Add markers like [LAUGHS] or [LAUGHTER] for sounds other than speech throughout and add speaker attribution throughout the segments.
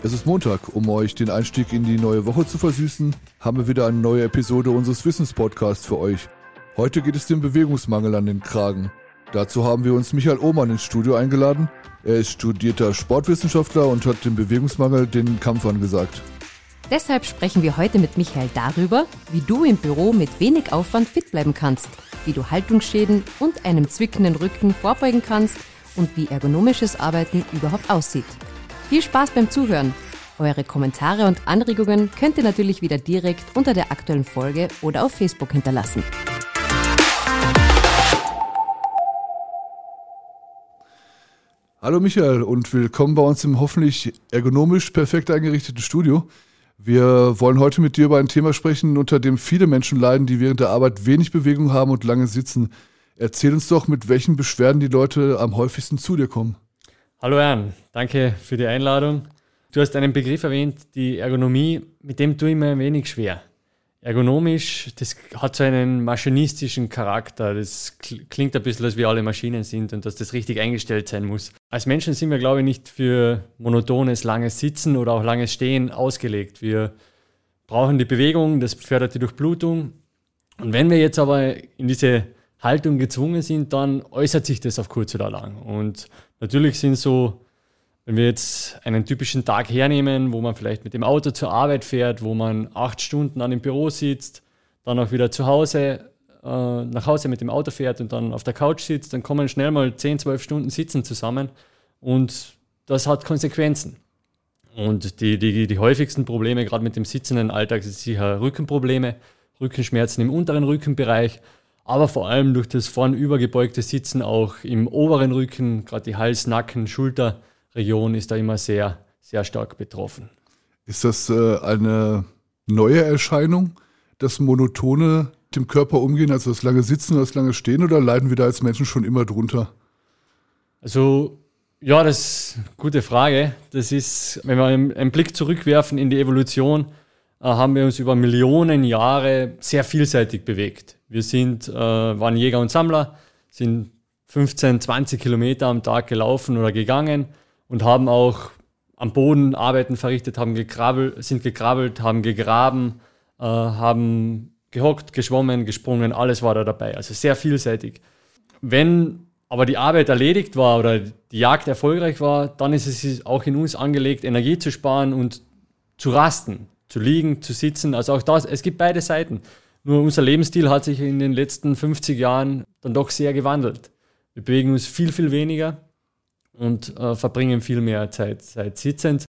Speaker 1: Es ist Montag. Um euch den Einstieg in die neue Woche zu versüßen, haben wir wieder eine neue Episode unseres Wissenspodcasts für euch. Heute geht es dem Bewegungsmangel an den Kragen. Dazu haben wir uns Michael Ohmann ins Studio eingeladen. Er ist studierter Sportwissenschaftler und hat dem Bewegungsmangel den Kampf angesagt.
Speaker 2: Deshalb sprechen wir heute mit Michael darüber, wie du im Büro mit wenig Aufwand fit bleiben kannst, wie du Haltungsschäden und einem zwickenden Rücken vorbeugen kannst und wie ergonomisches Arbeiten überhaupt aussieht. Viel Spaß beim Zuhören. Eure Kommentare und Anregungen könnt ihr natürlich wieder direkt unter der aktuellen Folge oder auf Facebook hinterlassen.
Speaker 1: Hallo Michael und willkommen bei uns im hoffentlich ergonomisch perfekt eingerichteten Studio. Wir wollen heute mit dir über ein Thema sprechen, unter dem viele Menschen leiden, die während der Arbeit wenig Bewegung haben und lange sitzen. Erzähl uns doch, mit welchen Beschwerden die Leute am häufigsten zu dir kommen.
Speaker 3: Hallo Jan, danke für die Einladung. Du hast einen Begriff erwähnt, die Ergonomie, mit dem tue ich mir ein wenig schwer. Ergonomisch, das hat so einen maschinistischen Charakter. Das klingt ein bisschen, als wir alle Maschinen sind und dass das richtig eingestellt sein muss. Als Menschen sind wir, glaube ich, nicht für monotones, langes Sitzen oder auch langes Stehen ausgelegt. Wir brauchen die Bewegung, das fördert die Durchblutung. Und wenn wir jetzt aber in diese Haltung gezwungen sind, dann äußert sich das auf kurz oder lang. Und natürlich sind so, wenn wir jetzt einen typischen Tag hernehmen, wo man vielleicht mit dem Auto zur Arbeit fährt, wo man acht Stunden an dem Büro sitzt, dann auch wieder zu Hause, äh, nach Hause mit dem Auto fährt und dann auf der Couch sitzt, dann kommen schnell mal 10, 12 Stunden Sitzen zusammen. Und das hat Konsequenzen. Und die, die, die häufigsten Probleme, gerade mit dem sitzenden Alltag, sind sicher Rückenprobleme, Rückenschmerzen im unteren Rückenbereich aber vor allem durch das vornübergebeugte Sitzen auch im oberen Rücken, gerade die Hals-, Nacken-, Schulterregion ist da immer sehr, sehr stark betroffen.
Speaker 1: Ist das äh, eine neue Erscheinung, das monotone dem Körper umgehen, also das lange Sitzen oder das lange Stehen, oder leiden wir da als Menschen schon immer drunter?
Speaker 3: Also ja, das ist eine gute Frage. Das ist, wenn wir einen Blick zurückwerfen in die Evolution, haben wir uns über Millionen Jahre sehr vielseitig bewegt. Wir sind, äh, waren Jäger und Sammler, sind 15, 20 Kilometer am Tag gelaufen oder gegangen und haben auch am Boden Arbeiten verrichtet, haben gekrabbelt, sind gekrabbelt, haben gegraben, äh, haben gehockt, geschwommen, gesprungen, alles war da dabei. Also sehr vielseitig. Wenn aber die Arbeit erledigt war oder die Jagd erfolgreich war, dann ist es auch in uns angelegt, Energie zu sparen und zu rasten, zu liegen, zu sitzen. Also auch das, es gibt beide Seiten. Nur unser Lebensstil hat sich in den letzten 50 Jahren dann doch sehr gewandelt. Wir bewegen uns viel, viel weniger und äh, verbringen viel mehr Zeit, Zeit sitzend.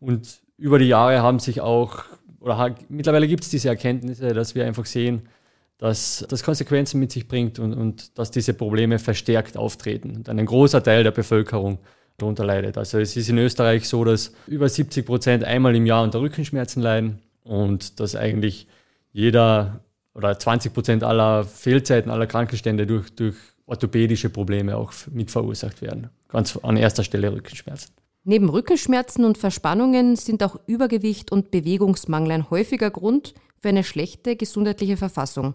Speaker 3: Und über die Jahre haben sich auch, oder hat, mittlerweile gibt es diese Erkenntnisse, dass wir einfach sehen, dass das Konsequenzen mit sich bringt und, und dass diese Probleme verstärkt auftreten und ein großer Teil der Bevölkerung darunter leidet. Also es ist in Österreich so, dass über 70 Prozent einmal im Jahr unter Rückenschmerzen leiden und dass eigentlich jeder oder 20 Prozent aller Fehlzeiten, aller Krankenstände durch, durch orthopädische Probleme auch mit verursacht werden. Ganz an erster Stelle Rückenschmerzen.
Speaker 2: Neben Rückenschmerzen und Verspannungen sind auch Übergewicht und Bewegungsmangel ein häufiger Grund für eine schlechte gesundheitliche Verfassung.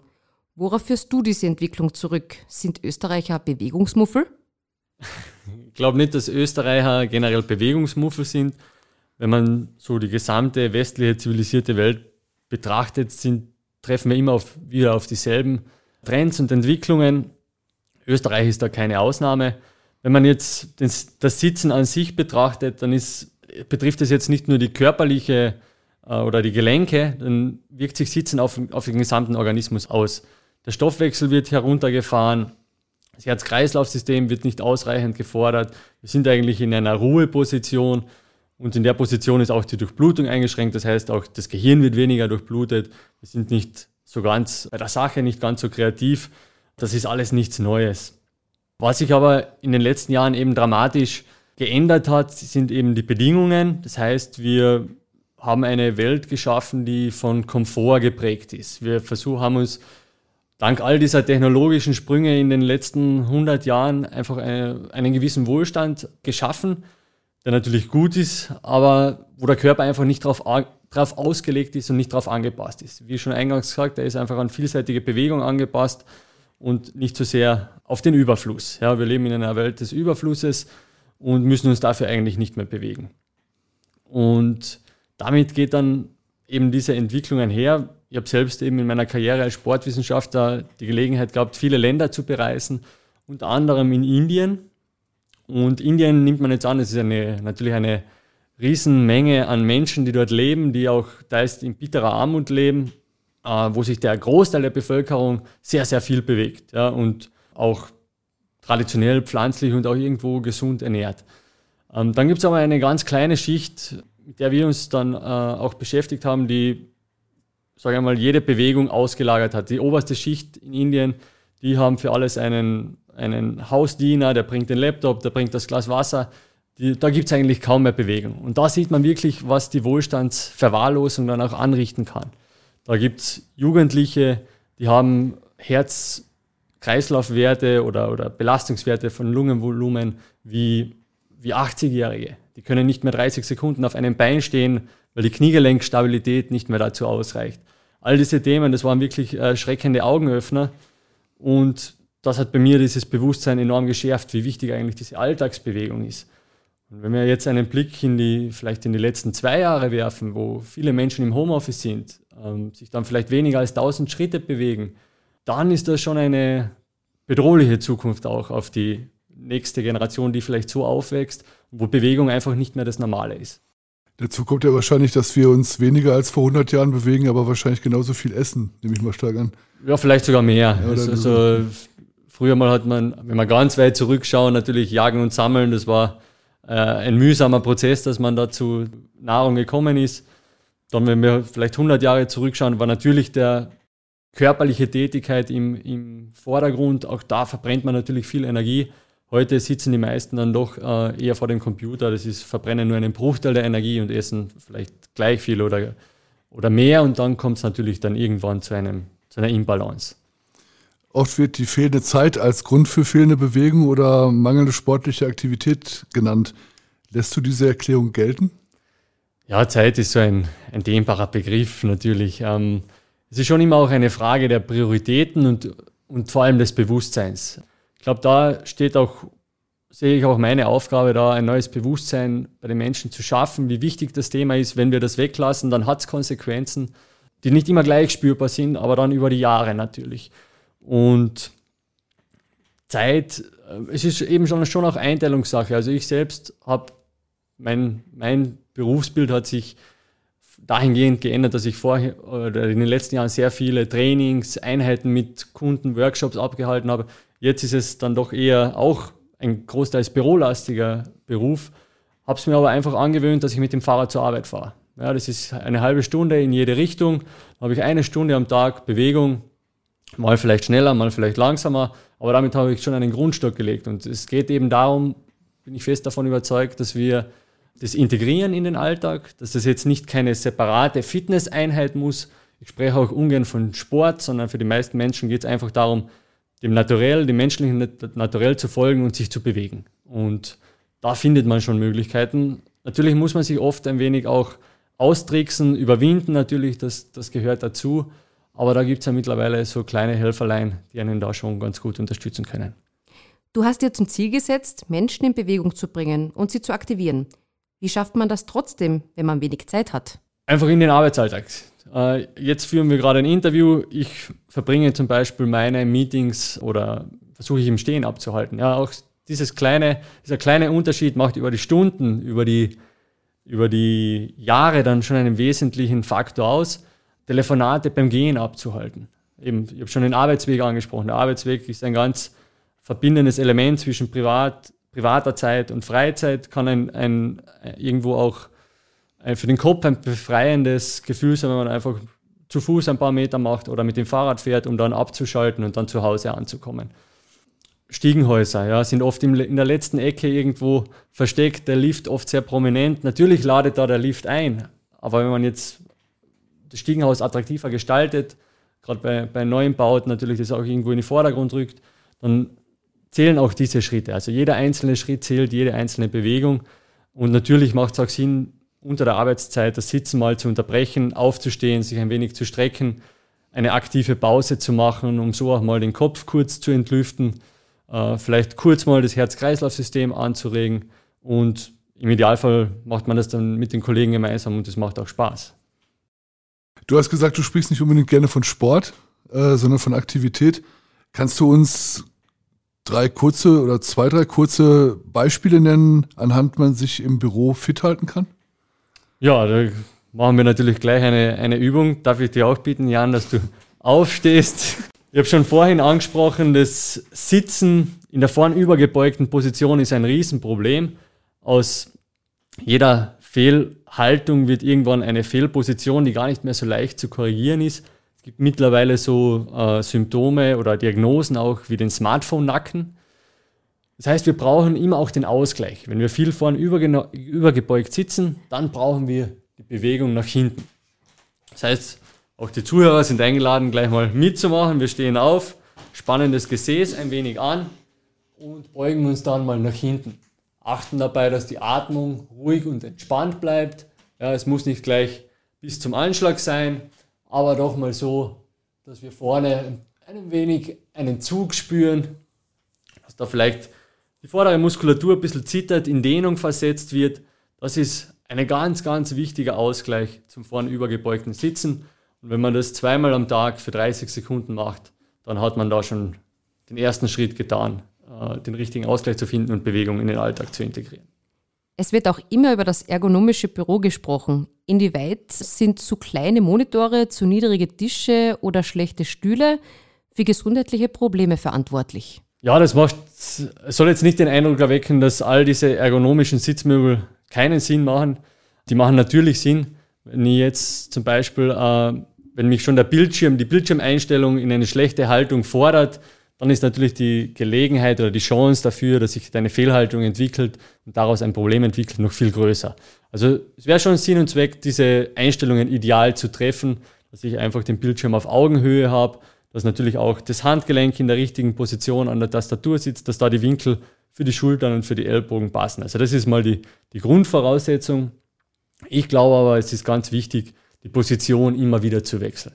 Speaker 2: Worauf führst du diese Entwicklung zurück? Sind Österreicher Bewegungsmuffel? [LAUGHS]
Speaker 3: Ich glaube nicht, dass Österreicher generell Bewegungsmuffel sind. Wenn man so die gesamte westliche zivilisierte Welt betrachtet, sind treffen wir immer auf, wieder auf dieselben Trends und Entwicklungen. Österreich ist da keine Ausnahme. Wenn man jetzt das, das Sitzen an sich betrachtet, dann ist, betrifft es jetzt nicht nur die körperliche äh, oder die Gelenke, dann wirkt sich Sitzen auf, auf den gesamten Organismus aus. Der Stoffwechsel wird heruntergefahren, das Herz-Kreislauf-System wird nicht ausreichend gefordert. Wir sind eigentlich in einer Ruheposition. Und in der Position ist auch die Durchblutung eingeschränkt. Das heißt, auch das Gehirn wird weniger durchblutet. Wir sind nicht so ganz bei der Sache, nicht ganz so kreativ. Das ist alles nichts Neues. Was sich aber in den letzten Jahren eben dramatisch geändert hat, sind eben die Bedingungen. Das heißt, wir haben eine Welt geschaffen, die von Komfort geprägt ist. Wir versuchen, haben uns dank all dieser technologischen Sprünge in den letzten 100 Jahren einfach eine, einen gewissen Wohlstand geschaffen der natürlich gut ist, aber wo der Körper einfach nicht darauf drauf ausgelegt ist und nicht darauf angepasst ist. Wie schon eingangs gesagt, er ist einfach an vielseitige Bewegung angepasst und nicht so sehr auf den Überfluss. Ja, wir leben in einer Welt des Überflusses und müssen uns dafür eigentlich nicht mehr bewegen. Und damit geht dann eben diese Entwicklung einher. Ich habe selbst eben in meiner Karriere als Sportwissenschaftler die Gelegenheit gehabt, viele Länder zu bereisen, unter anderem in Indien. Und Indien nimmt man jetzt an, es ist eine, natürlich eine Riesenmenge an Menschen, die dort leben, die auch teils in bitterer Armut leben, äh, wo sich der Großteil der Bevölkerung sehr, sehr viel bewegt ja, und auch traditionell pflanzlich und auch irgendwo gesund ernährt. Ähm, dann gibt es aber eine ganz kleine Schicht, mit der wir uns dann äh, auch beschäftigt haben, die, sage ich mal, jede Bewegung ausgelagert hat. Die oberste Schicht in Indien, die haben für alles einen, einen Hausdiener, der bringt den Laptop, der bringt das Glas Wasser. Die, da gibt es eigentlich kaum mehr Bewegung. Und da sieht man wirklich, was die Wohlstandsverwahrlosung dann auch anrichten kann. Da gibt es Jugendliche, die haben Herz-Kreislaufwerte oder, oder Belastungswerte von Lungenvolumen wie wie 80-Jährige. Die können nicht mehr 30 Sekunden auf einem Bein stehen, weil die Kniegelenkstabilität nicht mehr dazu ausreicht. All diese Themen, das waren wirklich äh, schreckende Augenöffner. Und das hat bei mir dieses Bewusstsein enorm geschärft, wie wichtig eigentlich diese Alltagsbewegung ist. Und wenn wir jetzt einen Blick in die, vielleicht in die letzten zwei Jahre werfen, wo viele Menschen im Homeoffice sind, ähm, sich dann vielleicht weniger als 1000 Schritte bewegen, dann ist das schon eine bedrohliche Zukunft auch auf die nächste Generation, die vielleicht so aufwächst, wo Bewegung einfach nicht mehr das Normale ist.
Speaker 1: Dazu kommt ja wahrscheinlich, dass wir uns weniger als vor 100 Jahren bewegen, aber wahrscheinlich genauso viel essen, nehme ich mal stark an.
Speaker 3: Ja, vielleicht sogar mehr. Ja, also, also, früher mal hat man, wenn man ganz weit zurückschauen, natürlich Jagen und Sammeln, das war äh, ein mühsamer Prozess, dass man da zu Nahrung gekommen ist. Dann, wenn wir vielleicht 100 Jahre zurückschauen, war natürlich der körperliche Tätigkeit im, im Vordergrund. Auch da verbrennt man natürlich viel Energie. Heute sitzen die meisten dann doch äh, eher vor dem Computer. Das ist, verbrennen nur einen Bruchteil der Energie und essen vielleicht gleich viel oder, oder mehr. Und dann kommt es natürlich dann irgendwann zu, einem, zu einer Imbalance.
Speaker 1: Oft wird die fehlende Zeit als Grund für fehlende Bewegung oder mangelnde sportliche Aktivität genannt. Lässt du diese Erklärung gelten?
Speaker 3: Ja, Zeit ist so ein, ein dehnbarer Begriff natürlich. Ähm, es ist schon immer auch eine Frage der Prioritäten und, und vor allem des Bewusstseins. Ich glaube, da steht auch, sehe ich auch meine Aufgabe da, ein neues Bewusstsein bei den Menschen zu schaffen, wie wichtig das Thema ist. Wenn wir das weglassen, dann hat es Konsequenzen, die nicht immer gleich spürbar sind, aber dann über die Jahre natürlich. Und Zeit, äh, es ist eben schon, schon auch Einteilungssache. Also ich selbst habe, mein, mein Berufsbild hat sich dahingehend geändert, dass ich vorher oder in den letzten Jahren sehr viele Trainings, Einheiten mit Kunden, Workshops abgehalten habe. Jetzt ist es dann doch eher auch ein großteils bürolastiger Beruf. Habe es mir aber einfach angewöhnt, dass ich mit dem Fahrrad zur Arbeit fahre. Ja, das ist eine halbe Stunde in jede Richtung. Da habe ich eine Stunde am Tag Bewegung, mal vielleicht schneller, mal vielleicht langsamer, aber damit habe ich schon einen Grundstock gelegt. Und es geht eben darum, bin ich fest davon überzeugt, dass wir das integrieren in den Alltag, dass das jetzt nicht keine separate Fitnesseinheit muss. Ich spreche auch ungern von Sport, sondern für die meisten Menschen geht es einfach darum, dem Naturell, dem menschlichen Naturell zu folgen und sich zu bewegen. Und da findet man schon Möglichkeiten. Natürlich muss man sich oft ein wenig auch austricksen, überwinden natürlich, das, das gehört dazu. Aber da gibt es ja mittlerweile so kleine Helferlein, die einen da schon ganz gut unterstützen können.
Speaker 2: Du hast dir zum Ziel gesetzt, Menschen in Bewegung zu bringen und sie zu aktivieren. Wie schafft man das trotzdem, wenn man wenig Zeit hat?
Speaker 3: Einfach in den Arbeitsalltag. Äh, jetzt führen wir gerade ein Interview. Ich verbringe zum Beispiel meine Meetings oder versuche ich im Stehen abzuhalten. Ja, auch dieses kleine, dieser kleine Unterschied macht über die Stunden, über die, über die Jahre dann schon einen wesentlichen Faktor aus, Telefonate beim Gehen abzuhalten. Eben, ich habe schon den Arbeitsweg angesprochen. Der Arbeitsweg ist ein ganz verbindendes Element zwischen Privat, privater Zeit und Freizeit, kann ein, ein irgendwo auch äh, für den Kopf ein befreiendes Gefühl sein, wenn man einfach zu Fuß ein paar Meter macht oder mit dem Fahrrad fährt, um dann abzuschalten und dann zu Hause anzukommen. Stiegenhäuser ja, sind oft in der letzten Ecke irgendwo versteckt, der Lift oft sehr prominent. Natürlich ladet da der Lift ein, aber wenn man jetzt das Stiegenhaus attraktiver gestaltet, gerade bei, bei neuen Bauten natürlich das auch irgendwo in den Vordergrund rückt, dann zählen auch diese Schritte. Also jeder einzelne Schritt zählt, jede einzelne Bewegung. Und natürlich macht es auch Sinn, unter der Arbeitszeit das Sitzen mal zu unterbrechen, aufzustehen, sich ein wenig zu strecken, eine aktive Pause zu machen, um so auch mal den Kopf kurz zu entlüften, äh, vielleicht kurz mal das Herz-Kreislauf-System anzuregen und im Idealfall macht man das dann mit den Kollegen gemeinsam und es macht auch Spaß.
Speaker 1: Du hast gesagt, du sprichst nicht unbedingt gerne von Sport, äh, sondern von Aktivität. Kannst du uns drei kurze oder zwei, drei kurze Beispiele nennen, anhand man sich im Büro fit halten kann?
Speaker 3: Ja, da machen wir natürlich gleich eine, eine Übung. Darf ich dir auch bitten, Jan, dass du aufstehst? Ich habe schon vorhin angesprochen, das Sitzen in der vornübergebeugten Position ist ein Riesenproblem. Aus jeder Fehlhaltung wird irgendwann eine Fehlposition, die gar nicht mehr so leicht zu korrigieren ist. Gibt mittlerweile so äh, Symptome oder Diagnosen auch wie den Smartphone-Nacken. Das heißt, wir brauchen immer auch den Ausgleich. Wenn wir viel vorn übergebeugt sitzen, dann brauchen wir die Bewegung nach hinten. Das heißt, auch die Zuhörer sind eingeladen, gleich mal mitzumachen. Wir stehen auf, spannen das Gesäß ein wenig an und beugen uns dann mal nach hinten. Achten dabei, dass die Atmung ruhig und entspannt bleibt. Ja, es muss nicht gleich bis zum Anschlag sein aber doch mal so, dass wir vorne ein wenig einen Zug spüren, dass da vielleicht die vordere Muskulatur ein bisschen zittert, in Dehnung versetzt wird. Das ist ein ganz, ganz wichtiger Ausgleich zum vorne übergebeugten Sitzen. Und wenn man das zweimal am Tag für 30 Sekunden macht, dann hat man da schon den ersten Schritt getan, äh, den richtigen Ausgleich zu finden und Bewegung in den Alltag zu integrieren.
Speaker 2: Es wird auch immer über das ergonomische Büro gesprochen. Inwieweit sind zu kleine Monitore, zu niedrige Tische oder schlechte Stühle für gesundheitliche Probleme verantwortlich?
Speaker 3: Ja, das macht, soll jetzt nicht den Eindruck erwecken, dass all diese ergonomischen Sitzmöbel keinen Sinn machen. Die machen natürlich Sinn. Wenn ich jetzt zum Beispiel, äh, wenn mich schon der Bildschirm, die Bildschirmeinstellung in eine schlechte Haltung fordert, dann ist natürlich die Gelegenheit oder die Chance dafür, dass sich eine Fehlhaltung entwickelt und daraus ein Problem entwickelt, noch viel größer. Also es wäre schon Sinn und Zweck, diese Einstellungen ideal zu treffen, dass ich einfach den Bildschirm auf Augenhöhe habe, dass natürlich auch das Handgelenk in der richtigen Position an der Tastatur sitzt, dass da die Winkel für die Schultern und für die Ellbogen passen. Also das ist mal die, die Grundvoraussetzung. Ich glaube aber, es ist ganz wichtig, die Position immer wieder zu wechseln.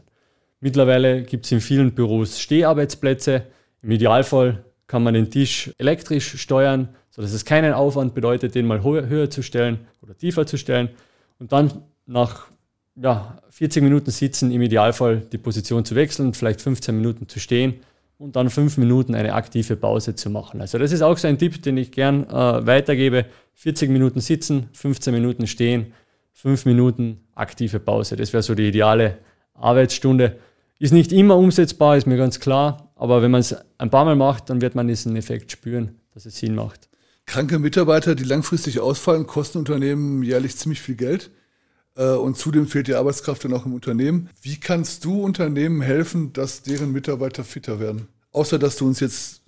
Speaker 3: Mittlerweile gibt es in vielen Büros Steharbeitsplätze. Im Idealfall kann man den Tisch elektrisch steuern, sodass es keinen Aufwand bedeutet, den mal höher zu stellen oder tiefer zu stellen. Und dann nach ja, 40 Minuten sitzen, im Idealfall die Position zu wechseln, vielleicht 15 Minuten zu stehen und dann 5 Minuten eine aktive Pause zu machen. Also das ist auch so ein Tipp, den ich gern äh, weitergebe. 40 Minuten sitzen, 15 Minuten stehen, 5 Minuten aktive Pause. Das wäre so die ideale Arbeitsstunde. Ist nicht immer umsetzbar, ist mir ganz klar, aber wenn man es ein paar Mal macht, dann wird man diesen Effekt spüren, dass es Sinn macht.
Speaker 1: Kranke Mitarbeiter, die langfristig ausfallen, kosten Unternehmen jährlich ziemlich viel Geld. Äh, und zudem fehlt die Arbeitskraft dann auch im Unternehmen. Wie kannst du Unternehmen helfen, dass deren Mitarbeiter fitter werden? Außer dass du uns jetzt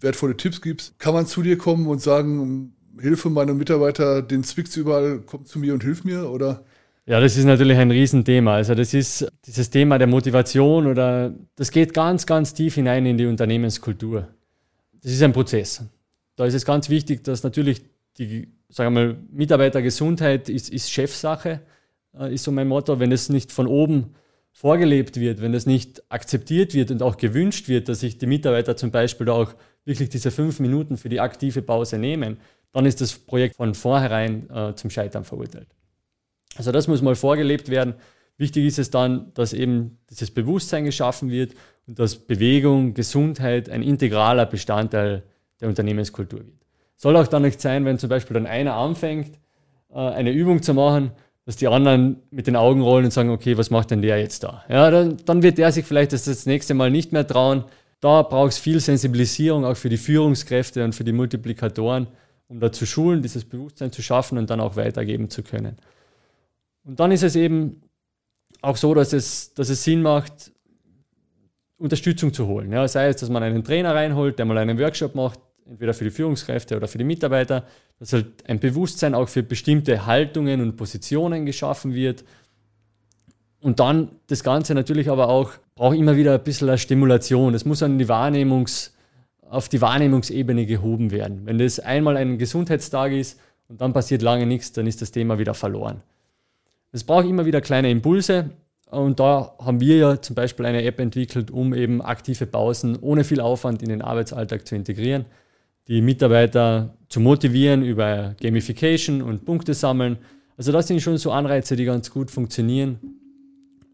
Speaker 1: wertvolle Tipps gibst, kann man zu dir kommen und sagen, Hilfe, meine Mitarbeiter, den zwickt's überall, komm zu mir und hilf mir? Oder
Speaker 3: ja, das ist natürlich ein Riesenthema. Also das ist dieses Thema der Motivation oder das geht ganz, ganz tief hinein in die Unternehmenskultur. Das ist ein Prozess. Da ist es ganz wichtig, dass natürlich die, sagen wir mal, Mitarbeitergesundheit ist, ist Chefsache, äh, ist so mein Motto. Wenn es nicht von oben vorgelebt wird, wenn es nicht akzeptiert wird und auch gewünscht wird, dass sich die Mitarbeiter zum Beispiel auch wirklich diese fünf Minuten für die aktive Pause nehmen, dann ist das Projekt von vornherein äh, zum Scheitern verurteilt. Also das muss mal vorgelebt werden. Wichtig ist es dann, dass eben dieses Bewusstsein geschaffen wird und dass Bewegung, Gesundheit ein integraler Bestandteil der Unternehmenskultur wird. Soll auch dann nicht sein, wenn zum Beispiel dann einer anfängt, äh, eine Übung zu machen, dass die anderen mit den Augen rollen und sagen, okay, was macht denn der jetzt da? Ja, dann, dann wird der sich vielleicht das, das nächste Mal nicht mehr trauen. Da braucht es viel Sensibilisierung, auch für die Führungskräfte und für die Multiplikatoren, um da zu schulen, dieses Bewusstsein zu schaffen und dann auch weitergeben zu können. Und dann ist es eben auch so, dass es, dass es Sinn macht, Unterstützung zu holen. Ja, sei es, dass man einen Trainer reinholt, der mal einen Workshop macht, entweder für die Führungskräfte oder für die Mitarbeiter, dass halt ein Bewusstsein auch für bestimmte Haltungen und Positionen geschaffen wird. Und dann das Ganze natürlich aber auch braucht immer wieder ein bisschen eine Stimulation. Es muss an die Wahrnehmungs, auf die Wahrnehmungsebene gehoben werden. Wenn das einmal ein Gesundheitstag ist und dann passiert lange nichts, dann ist das Thema wieder verloren. Es braucht immer wieder kleine Impulse. Und da haben wir ja zum Beispiel eine App entwickelt, um eben aktive Pausen ohne viel Aufwand in den Arbeitsalltag zu integrieren. Die Mitarbeiter zu motivieren über Gamification und Punkte sammeln. Also das sind schon so Anreize, die ganz gut funktionieren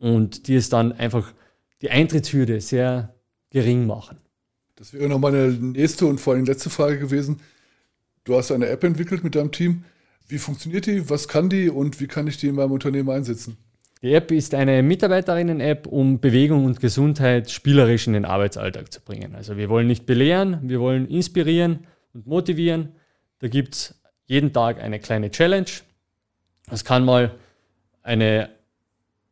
Speaker 3: und die es dann einfach die Eintrittshürde sehr gering machen.
Speaker 1: Das wäre noch meine nächste und vor allem letzte Frage gewesen. Du hast eine App entwickelt mit deinem Team. Wie funktioniert die? Was kann die und wie kann ich die in meinem Unternehmen einsetzen?
Speaker 3: Die App ist eine Mitarbeiterinnen-App, um Bewegung und Gesundheit spielerisch in den Arbeitsalltag zu bringen. Also wir wollen nicht belehren, wir wollen inspirieren und motivieren. Da gibt es jeden Tag eine kleine Challenge. Das kann mal eine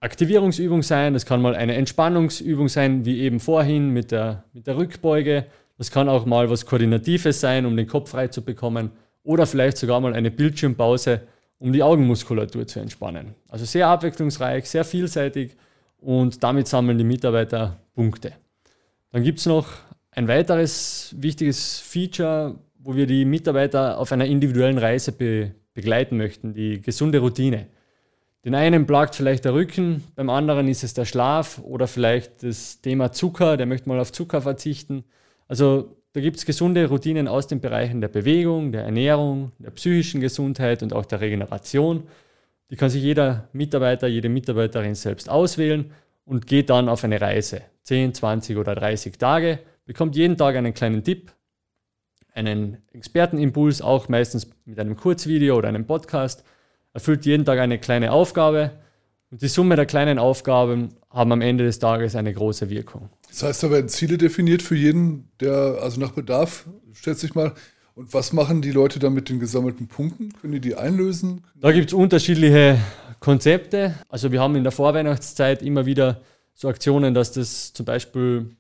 Speaker 3: Aktivierungsübung sein, das kann mal eine Entspannungsübung sein, wie eben vorhin mit der, mit der Rückbeuge. Das kann auch mal was Koordinatives sein, um den Kopf frei zu bekommen. Oder vielleicht sogar mal eine Bildschirmpause, um die Augenmuskulatur zu entspannen. Also sehr abwechslungsreich, sehr vielseitig und damit sammeln die Mitarbeiter Punkte. Dann gibt es noch ein weiteres wichtiges Feature, wo wir die Mitarbeiter auf einer individuellen Reise be begleiten möchten, die gesunde Routine. Den einen plagt vielleicht der Rücken, beim anderen ist es der Schlaf oder vielleicht das Thema Zucker, der möchte mal auf Zucker verzichten. Also da gibt es gesunde Routinen aus den Bereichen der Bewegung, der Ernährung, der psychischen Gesundheit und auch der Regeneration. Die kann sich jeder Mitarbeiter, jede Mitarbeiterin selbst auswählen und geht dann auf eine Reise. 10, 20 oder 30 Tage, bekommt jeden Tag einen kleinen Tipp, einen Expertenimpuls, auch meistens mit einem Kurzvideo oder einem Podcast, erfüllt jeden Tag eine kleine Aufgabe und die Summe der kleinen Aufgaben haben am Ende des Tages eine große Wirkung.
Speaker 1: Das heißt, da werden Ziele definiert für jeden, der, also nach Bedarf, schätze ich mal. Und was machen die Leute dann mit den gesammelten Punkten? Können die die einlösen?
Speaker 3: Da gibt es unterschiedliche Konzepte. Also wir haben in der Vorweihnachtszeit immer wieder so Aktionen, dass das zum Beispiel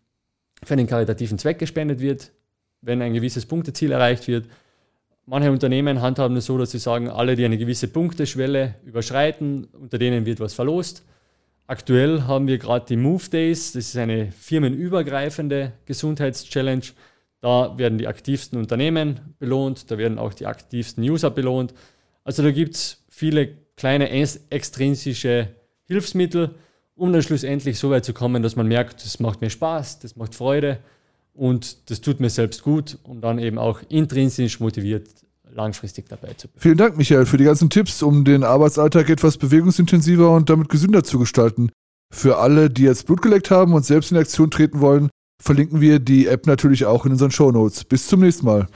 Speaker 3: für einen karitativen Zweck gespendet wird, wenn ein gewisses Punkteziel erreicht wird. Manche Unternehmen handhaben es so, dass sie sagen, alle, die eine gewisse Punkteschwelle überschreiten, unter denen wird was verlost. Aktuell haben wir gerade die Move Days, das ist eine firmenübergreifende Gesundheitschallenge. Da werden die aktivsten Unternehmen belohnt, da werden auch die aktivsten User belohnt. Also da gibt es viele kleine extrinsische Hilfsmittel, um dann schlussendlich so weit zu kommen, dass man merkt, das macht mir Spaß, das macht Freude und das tut mir selbst gut, um dann eben auch intrinsisch motiviert langfristig dabei zu bleiben.
Speaker 1: Vielen Dank, Michael, für die ganzen Tipps, um den Arbeitsalltag etwas bewegungsintensiver und damit gesünder zu gestalten. Für alle, die jetzt Blut geleckt haben und selbst in Aktion treten wollen, verlinken wir die App natürlich auch in unseren Shownotes. Bis zum nächsten Mal.